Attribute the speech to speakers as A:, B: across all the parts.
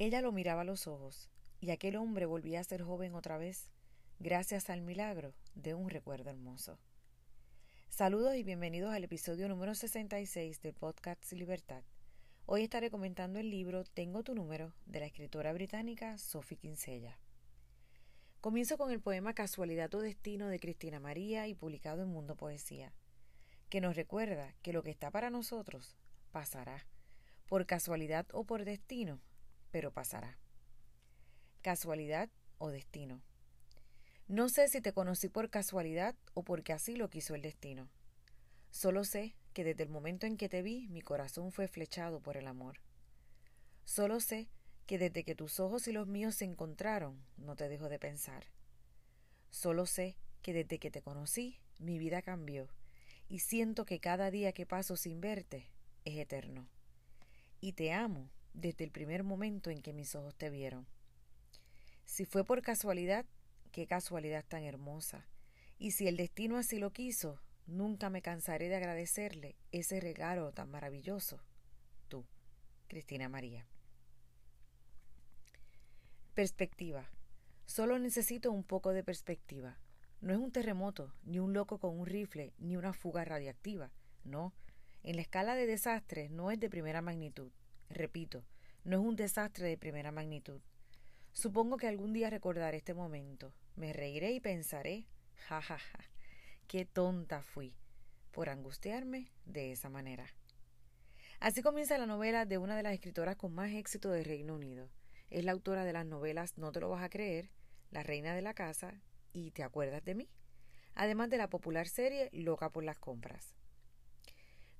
A: Ella lo miraba a los ojos, y aquel hombre volvía a ser joven otra vez, gracias al milagro de un recuerdo hermoso. Saludos y bienvenidos al episodio número 66 del podcast Libertad. Hoy estaré comentando el libro Tengo tu número de la escritora británica Sophie Kinsella. Comienzo con el poema Casualidad o Destino de Cristina María y publicado en Mundo Poesía, que nos recuerda que lo que está para nosotros pasará, por casualidad o por destino, pero pasará. Casualidad o destino. No sé si te conocí por casualidad o porque así lo quiso el destino. Solo sé que desde el momento en que te vi mi corazón fue flechado por el amor. Solo sé que desde que tus ojos y los míos se encontraron, no te dejo de pensar. Solo sé que desde que te conocí, mi vida cambió, y siento que cada día que paso sin verte es eterno. Y te amo desde el primer momento en que mis ojos te vieron. Si fue por casualidad, qué casualidad tan hermosa. Y si el destino así lo quiso, nunca me cansaré de agradecerle ese regalo tan maravilloso. Tú, Cristina María. Perspectiva. Solo necesito un poco de perspectiva. No es un terremoto, ni un loco con un rifle, ni una fuga radiactiva. No. En la escala de desastres no es de primera magnitud. Repito, no es un desastre de primera magnitud. Supongo que algún día recordaré este momento. Me reiré y pensaré, ja, ja, ja, qué tonta fui por angustiarme de esa manera. Así comienza la novela de una de las escritoras con más éxito del Reino Unido. Es la autora de las novelas No te lo vas a creer, La reina de la casa y Te acuerdas de mí, además de la popular serie Loca por las compras.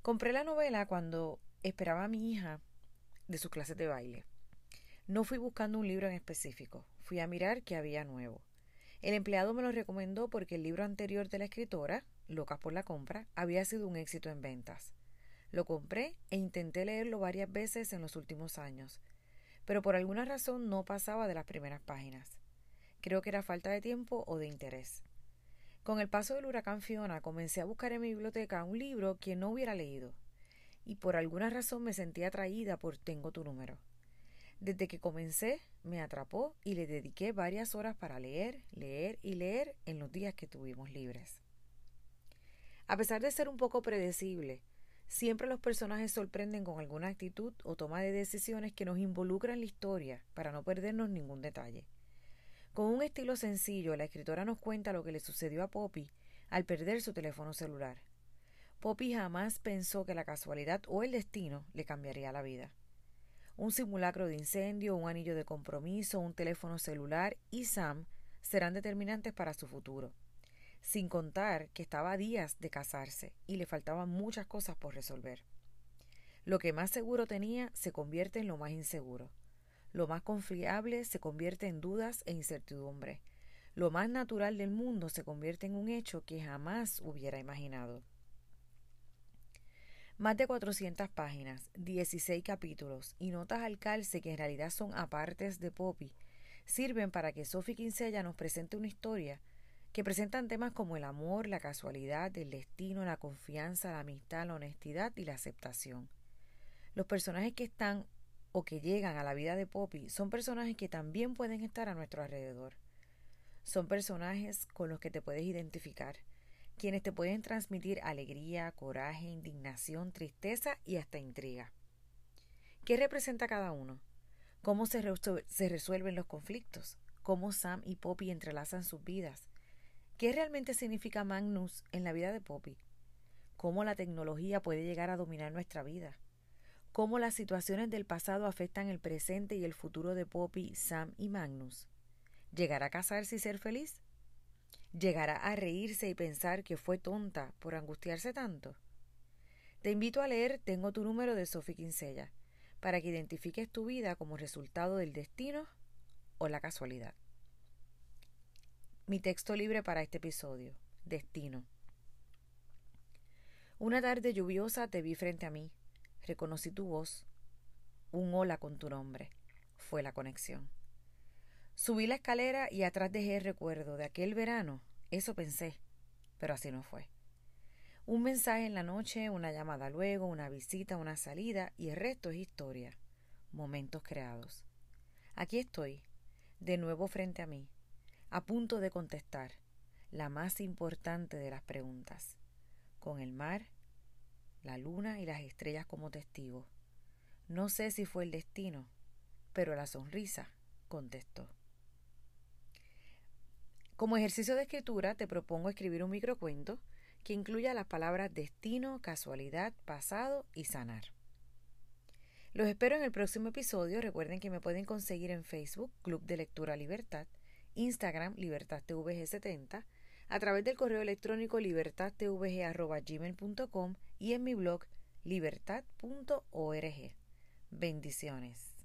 A: Compré la novela cuando esperaba a mi hija de sus clases de baile. No fui buscando un libro en específico, fui a mirar qué había nuevo. El empleado me lo recomendó porque el libro anterior de la escritora, Locas por la compra, había sido un éxito en ventas. Lo compré e intenté leerlo varias veces en los últimos años, pero por alguna razón no pasaba de las primeras páginas. Creo que era falta de tiempo o de interés. Con el paso del huracán Fiona comencé a buscar en mi biblioteca un libro que no hubiera leído, y por alguna razón me sentí atraída por Tengo tu número. Desde que comencé, me atrapó y le dediqué varias horas para leer, leer y leer en los días que tuvimos libres. A pesar de ser un poco predecible, Siempre los personajes sorprenden con alguna actitud o toma de decisiones que nos involucran en la historia para no perdernos ningún detalle. Con un estilo sencillo, la escritora nos cuenta lo que le sucedió a Poppy al perder su teléfono celular. Poppy jamás pensó que la casualidad o el destino le cambiaría la vida. Un simulacro de incendio, un anillo de compromiso, un teléfono celular y Sam serán determinantes para su futuro sin contar que estaba a días de casarse y le faltaban muchas cosas por resolver. Lo que más seguro tenía se convierte en lo más inseguro. Lo más confiable se convierte en dudas e incertidumbre. Lo más natural del mundo se convierte en un hecho que jamás hubiera imaginado. Más de 400 páginas, 16 capítulos y notas al calce que en realidad son apartes de Poppy, sirven para que Sophie Kinsella nos presente una historia que presentan temas como el amor, la casualidad, el destino, la confianza, la amistad, la honestidad y la aceptación. Los personajes que están o que llegan a la vida de Poppy son personajes que también pueden estar a nuestro alrededor. Son personajes con los que te puedes identificar, quienes te pueden transmitir alegría, coraje, indignación, tristeza y hasta intriga. ¿Qué representa cada uno? ¿Cómo se, se resuelven los conflictos? ¿Cómo Sam y Poppy entrelazan sus vidas? ¿Qué realmente significa Magnus en la vida de Poppy? ¿Cómo la tecnología puede llegar a dominar nuestra vida? ¿Cómo las situaciones del pasado afectan el presente y el futuro de Poppy, Sam y Magnus? ¿Llegará a casarse y ser feliz? ¿Llegará a reírse y pensar que fue tonta por angustiarse tanto? Te invito a leer Tengo tu número de Sophie Kinsella para que identifiques tu vida como resultado del destino o la casualidad. Mi texto libre para este episodio. Destino. Una tarde lluviosa te vi frente a mí. Reconocí tu voz. Un hola con tu nombre. Fue la conexión. Subí la escalera y atrás dejé el recuerdo de aquel verano. Eso pensé. Pero así no fue. Un mensaje en la noche, una llamada luego, una visita, una salida y el resto es historia. Momentos creados. Aquí estoy, de nuevo frente a mí, a punto de contestar la más importante de las preguntas, con el mar, la luna y las estrellas como testigos. No sé si fue el destino, pero la sonrisa contestó. Como ejercicio de escritura te propongo escribir un microcuento que incluya las palabras destino, casualidad, pasado y sanar. Los espero en el próximo episodio. Recuerden que me pueden conseguir en Facebook, Club de Lectura Libertad, Instagram, Libertad 70 a través del correo electrónico libertadtvg.gmail.com y en mi blog libertad.org. Bendiciones.